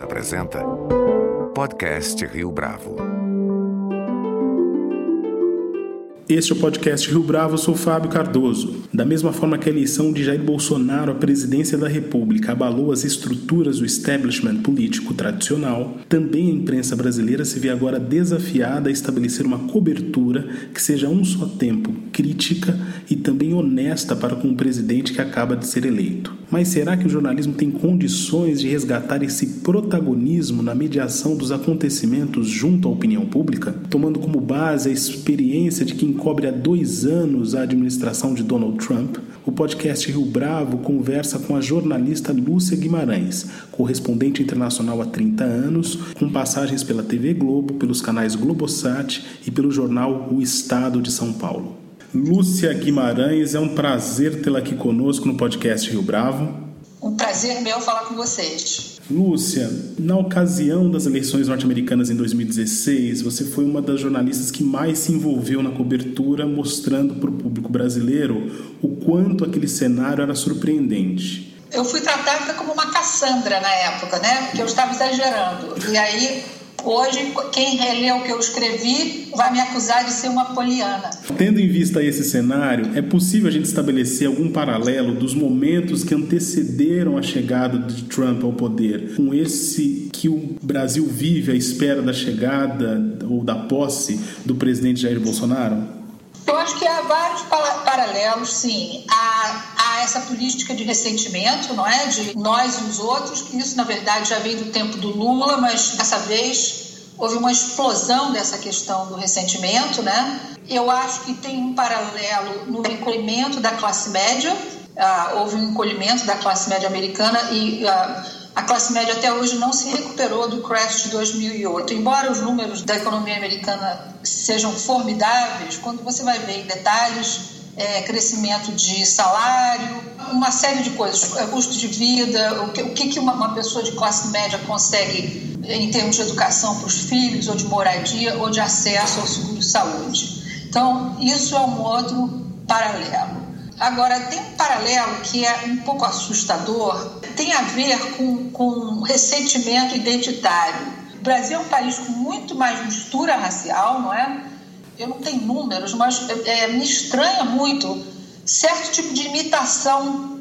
apresenta Podcast Rio Bravo. Este é o podcast Rio Bravo, eu sou Fábio Cardoso. Da mesma forma que a eleição de Jair Bolsonaro à presidência da República abalou as estruturas do establishment político tradicional, também a imprensa brasileira se vê agora desafiada a estabelecer uma cobertura que seja um só tempo crítica e também honesta para com o presidente que acaba de ser eleito. Mas será que o jornalismo tem condições de resgatar esse protagonismo na mediação dos acontecimentos junto à opinião pública, tomando como base a experiência de quem cobre há dois anos a administração de Donald Trump? O podcast Rio Bravo conversa com a jornalista Lúcia Guimarães, correspondente internacional há 30 anos, com passagens pela TV Globo, pelos canais Globosat e pelo jornal O Estado de São Paulo. Lúcia Guimarães, é um prazer tê-la aqui conosco no podcast Rio Bravo. Um prazer meu falar com vocês. Lúcia, na ocasião das eleições norte-americanas em 2016, você foi uma das jornalistas que mais se envolveu na cobertura, mostrando para o público brasileiro o quanto aquele cenário era surpreendente. Eu fui tratada como uma Cassandra na época, né? Porque eu estava exagerando. E aí Hoje, quem relê o que eu escrevi vai me acusar de ser uma poliana. Tendo em vista esse cenário, é possível a gente estabelecer algum paralelo dos momentos que antecederam a chegada de Trump ao poder com esse que o Brasil vive à espera da chegada ou da posse do presidente Jair Bolsonaro? Eu acho que há vários paralelos, sim. Há, há, essa política de ressentimento, não é? De nós e os outros, que isso, na verdade, já vem do tempo do Lula, mas dessa vez houve uma explosão dessa questão do ressentimento, né? Eu acho que tem um paralelo no encolhimento da classe média. Uh, houve um encolhimento da classe média americana e. Uh, a classe média até hoje não se recuperou do crash de 2008. Embora os números da economia americana sejam formidáveis, quando você vai ver em detalhes, é, crescimento de salário, uma série de coisas, é, custo de vida, o que, o que uma, uma pessoa de classe média consegue em termos de educação para os filhos, ou de moradia, ou de acesso ao seguro de saúde. Então, isso é um outro paralelo. Agora, tem um paralelo que é um pouco assustador, tem a ver com, com ressentimento identitário. O Brasil é um país com muito mais mistura racial, não é? Eu não tenho números, mas é, me estranha muito certo tipo de imitação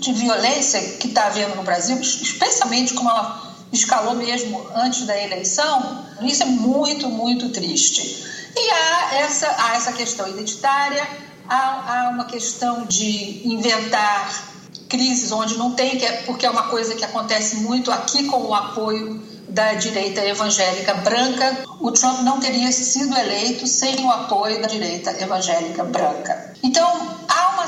de violência que está havendo no Brasil, especialmente como ela escalou mesmo antes da eleição. Isso é muito, muito triste. E há essa, há essa questão identitária há, há uma questão de inventar crises onde não tem, é, porque é uma coisa que acontece muito aqui com o apoio da direita evangélica branca. O Trump não teria sido eleito sem o apoio da direita evangélica branca. Então,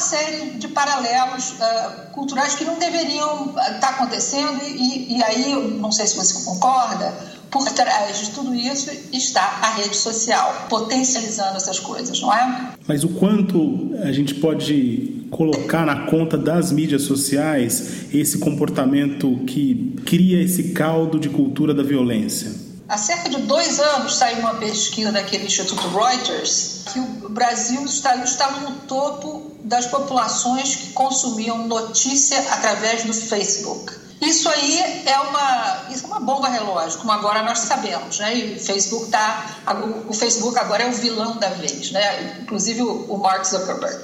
série de paralelos uh, culturais que não deveriam estar uh, tá acontecendo, e, e aí, não sei se você concorda, por trás de tudo isso está a rede social, potencializando essas coisas, não é? Mas o quanto a gente pode colocar na conta das mídias sociais esse comportamento que cria esse caldo de cultura da violência? Há cerca de dois anos saiu uma pesquisa daquele Instituto Reuters que o Brasil estava, estava no topo das populações que consumiam notícia através do Facebook. Isso aí é uma, isso é uma bomba relógio, como agora nós sabemos, né? E o Facebook tá, o Facebook agora é o vilão da vez, né? Inclusive o, Mark Zuckerberg.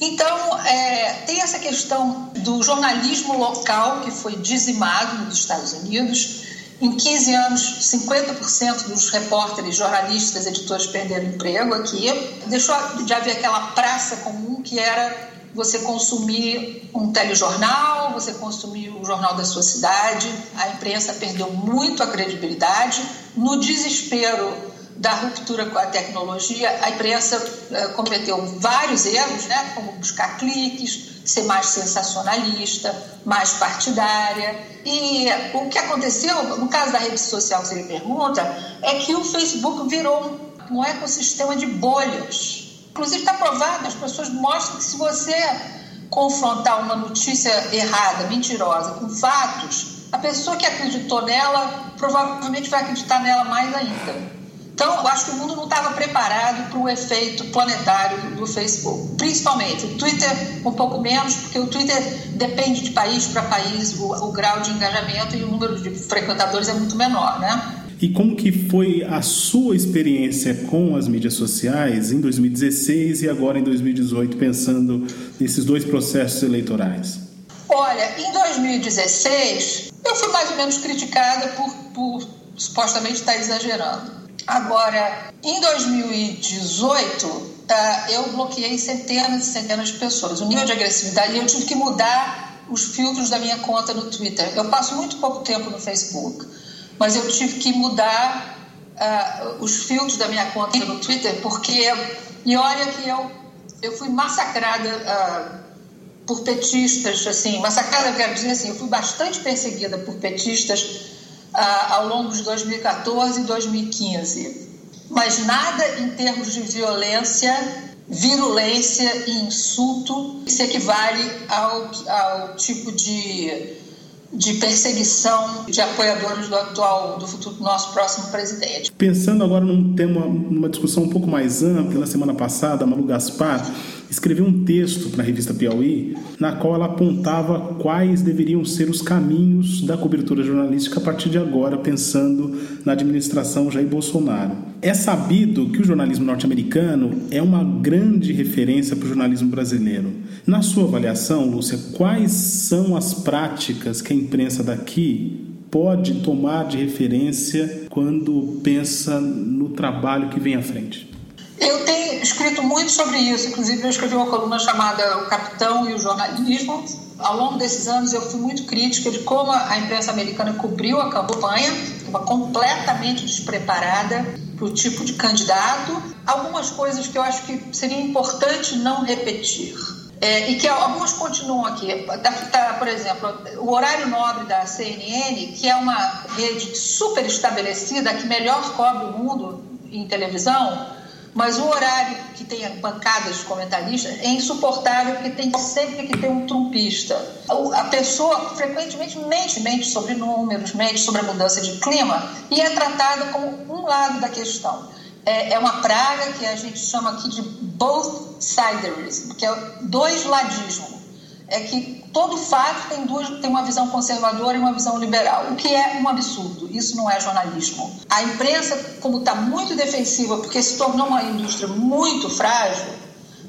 Então, é, tem essa questão do jornalismo local que foi dizimado nos Estados Unidos. Em 15 anos, 50% dos repórteres, jornalistas, editores perderam emprego aqui. Deixou de haver aquela praça comum que era você consumir um telejornal, você consumir o jornal da sua cidade. A imprensa perdeu muito a credibilidade. No desespero da ruptura com a tecnologia, a imprensa uh, cometeu vários erros, né, como buscar cliques, ser mais sensacionalista, mais partidária. E o que aconteceu, no caso da rede social que você me pergunta, é que o Facebook virou um ecossistema de bolhas Inclusive está provado, as pessoas mostram que se você confrontar uma notícia errada, mentirosa, com fatos, a pessoa que acreditou nela provavelmente vai acreditar nela mais ainda. Então, eu acho que o mundo não estava preparado para o efeito planetário do Facebook, principalmente. O Twitter, um pouco menos, porque o Twitter depende de país para país, o, o grau de engajamento e o número de frequentadores é muito menor, né? E como que foi a sua experiência com as mídias sociais em 2016 e agora em 2018, pensando nesses dois processos eleitorais? Olha, em 2016 eu fui mais ou menos criticada por, por supostamente estar exagerando. Agora, em 2018, tá, eu bloqueei centenas e centenas de pessoas. O nível de agressividade, eu tive que mudar os filtros da minha conta no Twitter. Eu passo muito pouco tempo no Facebook mas eu tive que mudar uh, os filtros da minha conta no Twitter, porque, e olha que eu, eu fui massacrada uh, por petistas, assim, massacrada, eu quero dizer assim, eu fui bastante perseguida por petistas uh, ao longo de 2014 e 2015. Mas nada em termos de violência, virulência e insulto se equivale ao, ao tipo de de perseguição de apoiadores do atual, do futuro do nosso próximo presidente. Pensando agora num tema, numa discussão um pouco mais ampla, na semana passada, Malu Gaspar escreveu um texto para a revista Piauí, na qual ela apontava quais deveriam ser os caminhos da cobertura jornalística a partir de agora, pensando na administração Jair Bolsonaro. É sabido que o jornalismo norte-americano é uma grande referência para o jornalismo brasileiro. Na sua avaliação, Lúcia, quais são as práticas que a imprensa daqui pode tomar de referência quando pensa no trabalho que vem à frente? Eu tenho escrito muito sobre isso, inclusive eu escrevi uma coluna chamada O Capitão e o Jornalismo. Ao longo desses anos eu fui muito crítica de como a imprensa americana cobriu a campanha, estava completamente despreparada para o tipo de candidato. Algumas coisas que eu acho que seria importante não repetir. É, e que algumas continuam aqui. Por exemplo, o horário nobre da CNN, que é uma rede super estabelecida, que melhor cobre o mundo em televisão, mas o horário que tem bancadas de comentaristas é insuportável porque tem sempre que ter um trumpista. A pessoa frequentemente mente, mente sobre números, mente sobre a mudança de clima e é tratada como um lado da questão. É, é uma praga que a gente chama aqui de both siderism, que é dois ladismo. É que todo fato tem, duas, tem uma visão conservadora e uma visão liberal, o que é um absurdo. Isso não é jornalismo. A imprensa, como está muito defensiva, porque se tornou uma indústria muito frágil,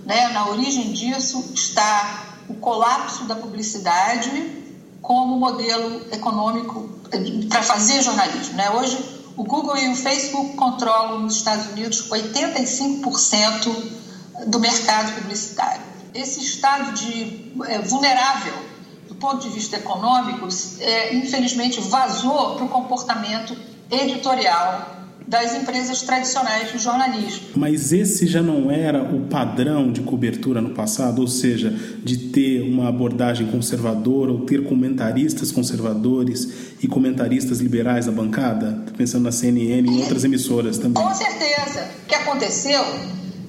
né, na origem disso está o colapso da publicidade como modelo econômico para fazer jornalismo. Né? Hoje, o Google e o Facebook controlam nos Estados Unidos 85% do mercado publicitário esse estado de é, vulnerável do ponto de vista econômico, é, infelizmente, vazou para o comportamento editorial das empresas tradicionais do jornalismo. Mas esse já não era o padrão de cobertura no passado, ou seja, de ter uma abordagem conservadora ou ter comentaristas conservadores e comentaristas liberais na bancada? Pensando na CNN e em outras emissoras também. Com certeza. O que aconteceu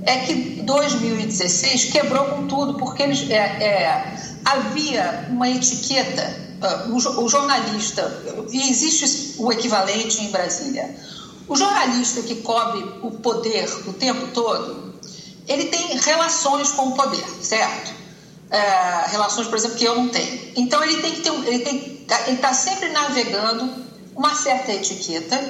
é que 2016 quebrou com tudo, porque eles, é, é, havia uma etiqueta, uh, o, o, jornalista, e existe o equivalente em Brasília, o jornalista que cobre o poder o tempo todo, ele tem relações com o poder, certo? É, relações, por exemplo, que eu não tenho. Então ele tem que ter, ele ele está sempre navegando uma certa etiqueta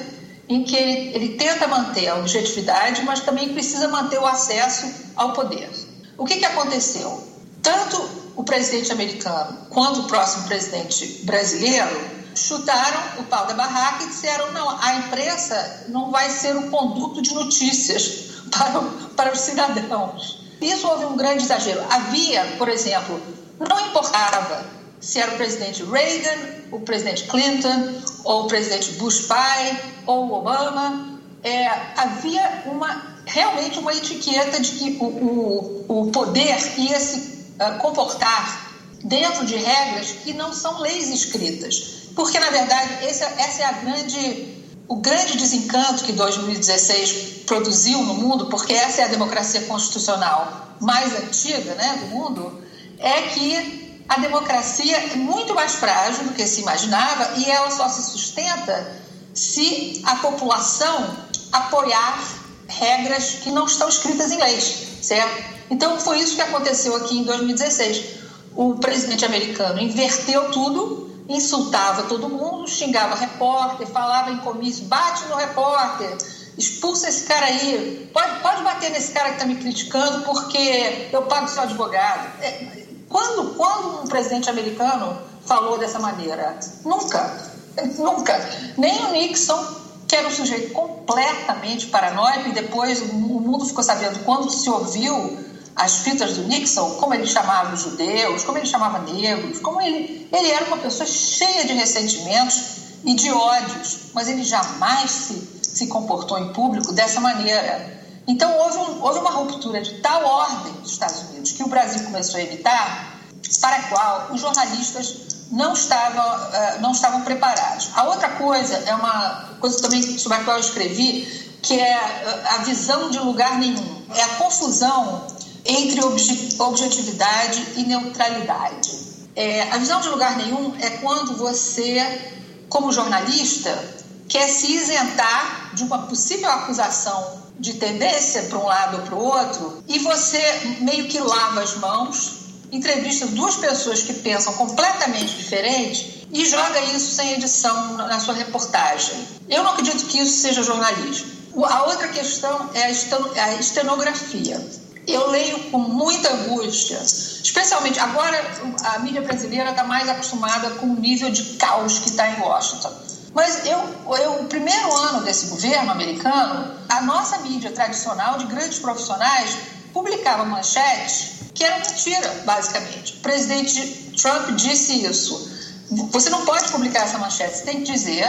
em que ele, ele tenta manter a objetividade, mas também precisa manter o acesso ao poder. O que, que aconteceu? Tanto o presidente americano quanto o próximo presidente brasileiro chutaram o pau da barraca e disseram: não, a imprensa não vai ser o conduto de notícias para, para os cidadãos. Isso houve um grande exagero. Havia, por exemplo, não importava se era o presidente Reagan, o presidente Clinton, ou o presidente Bush pai, ou Obama, é, havia uma, realmente uma etiqueta de que o, o, o poder ia se uh, comportar dentro de regras que não são leis escritas. Porque, na verdade, esse, essa é a grande, o grande desencanto que 2016 produziu no mundo, porque essa é a democracia constitucional mais antiga né, do mundo, é que a democracia é muito mais frágil do que se imaginava e ela só se sustenta se a população apoiar regras que não estão escritas em leis, certo? Então foi isso que aconteceu aqui em 2016. O presidente americano inverteu tudo, insultava todo mundo, xingava repórter, falava em comício, bate no repórter, expulsa esse cara aí, pode, pode bater nesse cara que está me criticando porque eu pago seu advogado. É, quando, quando um presidente americano falou dessa maneira? Nunca, nunca. Nem o Nixon que era um sujeito completamente paranoico, e depois o mundo ficou sabendo, quando se ouviu as fitas do Nixon, como ele chamava os judeus, como ele chamava negros, como ele, ele era uma pessoa cheia de ressentimentos e de ódios, mas ele jamais se, se comportou em público dessa maneira. Então houve, um, houve uma ruptura de tal ordem dos Estados Unidos que o Brasil começou a evitar, para a qual os jornalistas não estavam, eh, não estavam preparados. A outra coisa é uma coisa também sobre a qual eu escrevi, que é eh, a visão de lugar nenhum. É a confusão entre objetividade e neutralidade. É, a visão de lugar nenhum é quando você, como jornalista, quer se isentar de uma possível acusação de tendência para um lado ou para o outro e você meio que lava as mãos entrevista duas pessoas que pensam completamente diferente e joga isso sem edição na sua reportagem. Eu não acredito que isso seja jornalismo. A outra questão é a estenografia. Eu leio com muita angústia, especialmente agora a mídia brasileira está mais acostumada com o nível de caos que está em Washington. Mas eu, eu, o primeiro ano desse governo americano, a nossa mídia tradicional de grandes profissionais publicava manchetes que eram mentira, basicamente. O presidente Trump disse isso. Você não pode publicar essa manchete, você tem que dizer.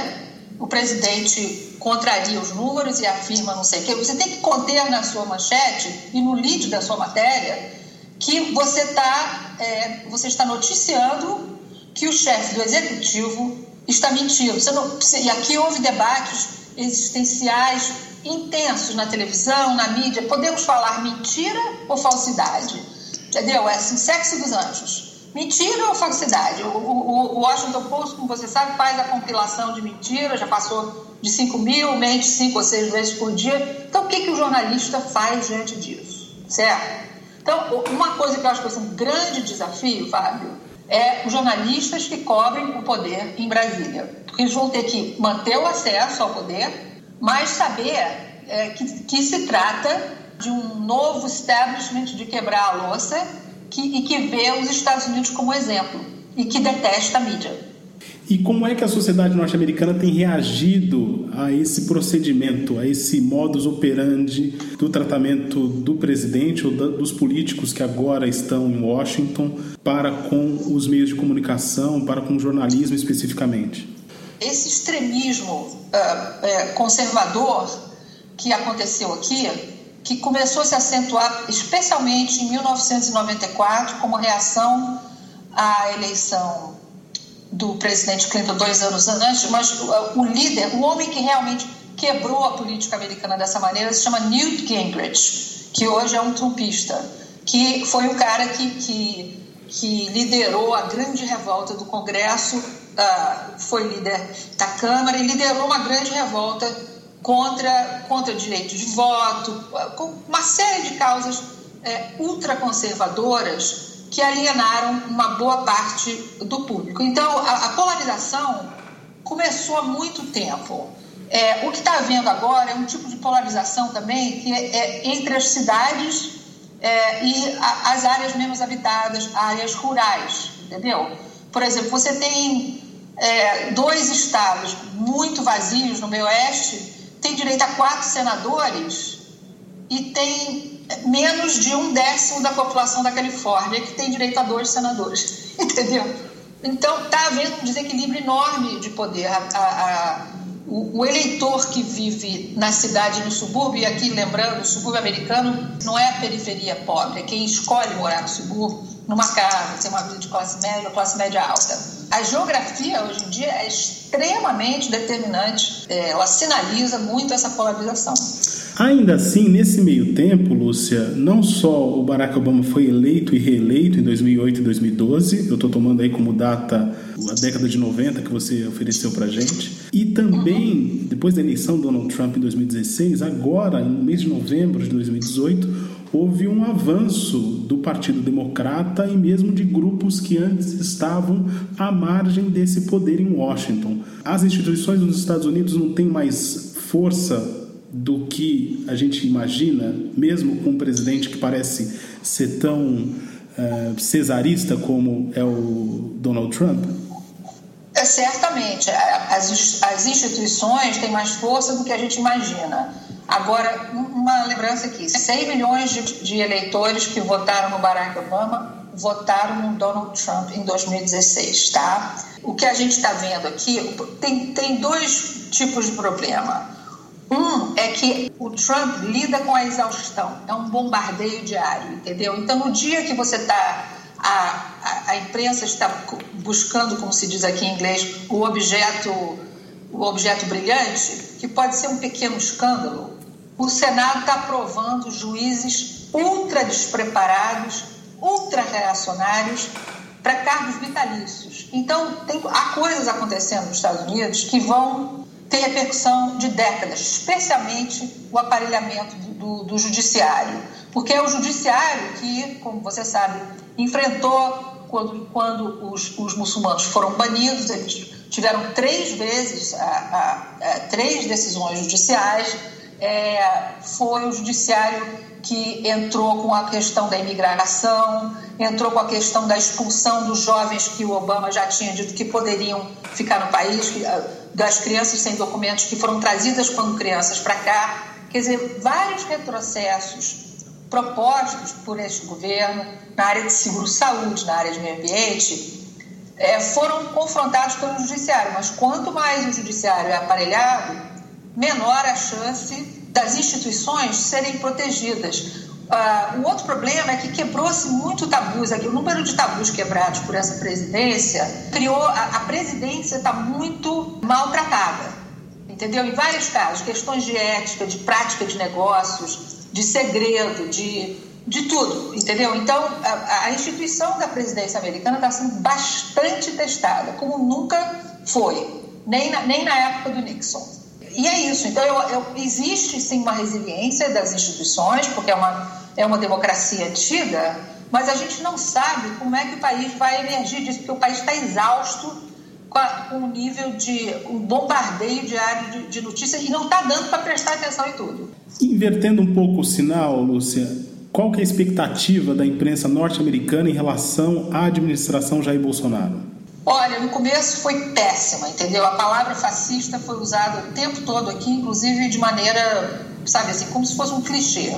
O presidente contraria os números e afirma não sei o quê. Você tem que conter na sua manchete e no lead da sua matéria que você, tá, é, você está noticiando que o chefe do executivo está mentindo. Não, e aqui houve debates existenciais intensos na televisão, na mídia. Podemos falar mentira ou falsidade? Entendeu? É assim, sexo dos anjos. Mentira ou falsidade? O, o, o, Washington Post, como você sabe, faz a compilação de mentiras, já passou de 5 mil, mente cinco ou seis vezes por dia. Então, o que, que o jornalista faz diante disso? Certo? Então, uma coisa que eu acho que é um grande desafio, Fábio, é os jornalistas que cobrem o poder em Brasília. Porque eles vão ter que manter o acesso ao poder, mas saber é, que, que se trata de um novo establishment de quebrar a louça que, e que vê os Estados Unidos como exemplo e que detesta a mídia. E como é que a sociedade norte-americana tem reagido a esse procedimento, a esse modus operandi do tratamento do presidente ou dos políticos que agora estão em Washington para com os meios de comunicação, para com o jornalismo especificamente? Esse extremismo uh, conservador que aconteceu aqui que começou a se acentuar especialmente em 1994 como reação à eleição do presidente Clinton dois anos antes, mas o líder, o homem que realmente quebrou a política americana dessa maneira se chama Newt Gingrich, que hoje é um trumpista, que foi o cara que, que, que liderou a grande revolta do Congresso, uh, foi líder da Câmara e liderou uma grande revolta contra, contra direito de voto, com uma série de causas é, ultraconservadoras que alienaram uma boa parte do público. Então, a, a polarização começou há muito tempo. É, o que está havendo agora é um tipo de polarização também que é, é entre as cidades é, e a, as áreas menos habitadas, áreas rurais, entendeu? Por exemplo, você tem é, dois estados muito vazios no meio oeste tem direito a quatro senadores e tem menos de um décimo da população da Califórnia que tem direito a dois senadores, entendeu? Então está havendo um desequilíbrio enorme de poder. A, a, a, o, o, eleitor que vive na cidade no subúrbio, e aqui lembrando, o subúrbio americano não é a periferia pobre, é quem escolhe morar no subúrbio, numa casa, ter uma vida de classe média ou classe média alta. A geografia hoje em dia é extremamente determinante, é, ela sinaliza muito essa polarização. Ainda assim, nesse meio tempo, Lúcia, não só o Barack Obama foi eleito e reeleito em 2008 e 2012, eu estou tomando aí como data a década de 90 que você ofereceu para gente, e também, depois da eleição do Donald Trump em 2016, agora, no mês de novembro de 2018, houve um avanço do Partido Democrata e mesmo de grupos que antes estavam à margem desse poder em Washington. As instituições dos Estados Unidos não têm mais força do que a gente imagina, mesmo com um presidente que parece ser tão uh, cesarista como é o Donald Trump? É, certamente. As, as instituições têm mais força do que a gente imagina. Agora, uma lembrança aqui: 100 milhões de, de eleitores que votaram no Barack Obama votaram no Donald Trump em 2016, tá? O que a gente está vendo aqui tem, tem dois tipos de problema. Um é que o Trump lida com a exaustão, é um bombardeio diário, entendeu? Então, no dia que você está. A, a, a, imprensa está buscando, como se diz aqui em inglês, o objeto, o objeto brilhante, que pode ser um pequeno escândalo. O Senado está aprovando juízes ultra despreparados, ultra reacionários para cargos vitalícios. Então, tem, há coisas acontecendo nos Estados Unidos que vão tem repercussão de décadas, especialmente o aparelhamento do, do, judiciário. Porque é o judiciário que, como você sabe, enfrentou quando, quando os, os muçulmanos foram banidos, eles tiveram três vezes, a, a, a, três decisões judiciais, é, foi o judiciário que entrou com a questão da imigração, entrou com a questão da expulsão dos jovens que o Obama já tinha dito que poderiam ficar no país, das crianças sem documentos que foram trazidas quando crianças para cá. Quer dizer, vários retrocessos propostos por este governo na área de seguro-saúde, na área de meio ambiente, é, foram confrontados pelo judiciário. Mas quanto mais o judiciário é aparelhado, menor a chance das instituições serem protegidas. Uh, o outro problema é que quebrou-se muito tabus aqui. O número de tabus quebrados por essa presidência criou. A, a presidência está muito maltratada, entendeu? Em vários casos, questões de ética, de prática de negócios, de segredo, de, de tudo, entendeu? Então, a, a instituição da presidência americana está sendo bastante testada, como nunca foi, nem na, nem na época do Nixon. E é isso. Então, eu, eu, existe sim uma resiliência das instituições, porque é uma, é uma democracia antiga, mas a gente não sabe como é que o país vai emergir disso, porque o país está exausto com, a, com o nível de um bombardeio diário de, de notícias e não está dando para prestar atenção em tudo. Invertendo um pouco o sinal, Lúcia, qual que é a expectativa da imprensa norte-americana em relação à administração Jair Bolsonaro? Olha, no começo foi péssima, entendeu? A palavra fascista foi usada o tempo todo aqui, inclusive de maneira, sabe assim, como se fosse um clichê.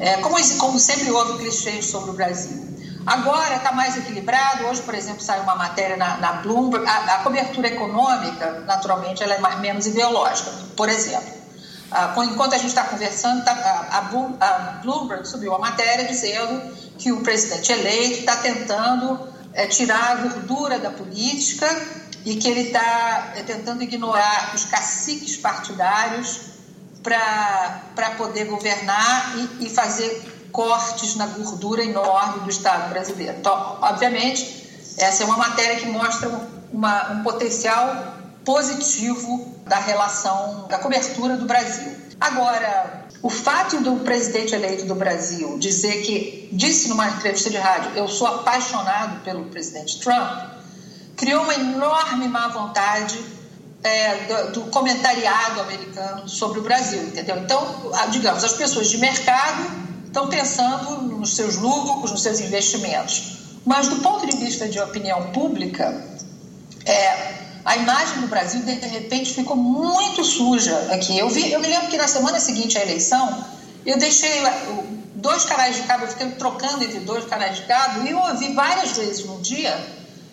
É, como, como sempre houve clichês sobre o Brasil. Agora está mais equilibrado. Hoje, por exemplo, sai uma matéria na, na Bloomberg. A, a, cobertura econômica, naturalmente, ela é mais, menos ideológica. Por exemplo, enquanto a gente está conversando, tá, a, a, Bloomberg subiu uma matéria dizendo que o presidente eleito está tentando é, tirar a gordura da política e que ele está é, tentando ignorar os caciques partidários para poder governar e, e, fazer cortes na gordura enorme do Estado brasileiro. Então, obviamente, essa é uma matéria que mostra uma, um potencial positivo da relação, da cobertura do Brasil. Agora, o fato do presidente eleito do Brasil dizer que, disse numa entrevista de rádio, eu sou apaixonado pelo presidente Trump, criou uma enorme má vontade é, do, do, comentariado americano sobre o Brasil, entendeu? Então, digamos, as pessoas de mercado estão pensando nos seus lucros, nos seus investimentos. Mas, do ponto de vista de opinião pública, é, a imagem do Brasil, de repente, ficou muito suja aqui. Eu, vi, eu me lembro que na semana seguinte à eleição, eu deixei dois canais de cabo, eu fiquei trocando entre dois canais de cabo, e eu ouvi várias vezes no dia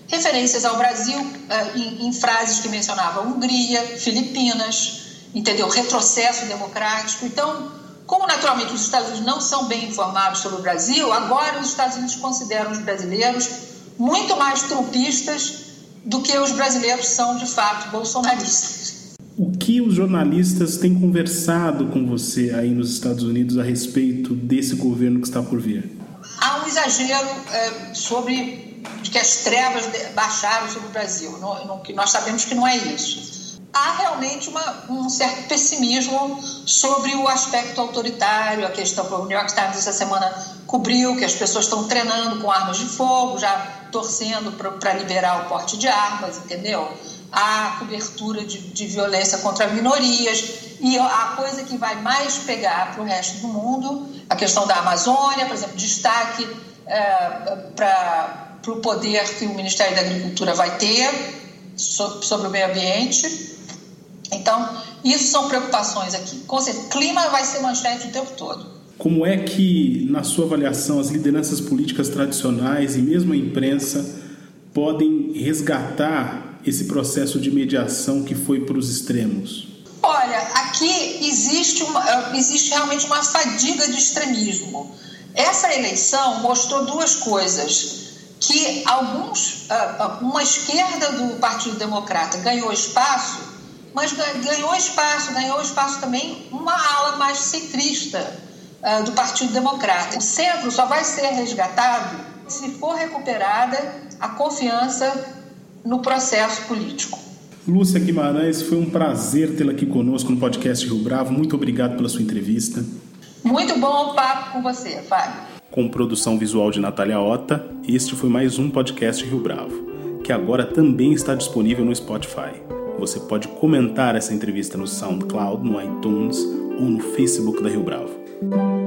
referências ao Brasil uh, em, em, frases que mencionavam Hungria, Filipinas, entendeu? Retrocesso democrático. Então, como naturalmente os Estados Unidos não são bem informados sobre o Brasil, agora os Estados Unidos consideram os brasileiros muito mais trumpistas do que os brasileiros são de fato bolsonaristas. O que os jornalistas têm conversado com você aí nos Estados Unidos a respeito desse governo que está por vir? Há um exagero é, sobre que as trevas baixaram sobre o Brasil, que nós sabemos que não é isso. Há realmente uma, um certo pessimismo sobre o aspecto autoritário, a questão que o New York Times essa semana cobriu, que as pessoas estão treinando com armas de fogo, já torcendo para liberar o porte de armas, entendeu? Há cobertura de, de violência contra minorias e a coisa que vai mais pegar para o resto do mundo, a questão da Amazônia, por exemplo, destaque é, para o poder que o Ministério da Agricultura vai ter sobre o meio ambiente. Então, isso são preocupações aqui. Com certeza, clima vai ser manchete o tempo todo. Como é que, na sua avaliação, as lideranças políticas tradicionais e mesmo a imprensa podem resgatar esse processo de mediação que foi para os extremos? Olha, aqui existe, uma, existe realmente uma fadiga de extremismo. Essa eleição mostrou duas coisas que alguns, ah, ah, uma esquerda do Partido Democrata ganhou espaço, mas ganhou espaço, ganhou espaço também uma ala mais centrista ah, do Partido Democrata. O centro só vai ser resgatado se for recuperada a confiança no processo político. Lúcia Guimarães, foi um prazer tê-la aqui conosco no podcast Rio Bravo. Muito obrigado pela sua entrevista. Muito bom o papo com você, Fábio com produção visual de Natália Ota, este foi mais um podcast Rio Bravo, que agora também está disponível no Spotify. Você pode comentar essa entrevista no SoundCloud, no iTunes ou no Facebook da Rio Bravo. Thank you.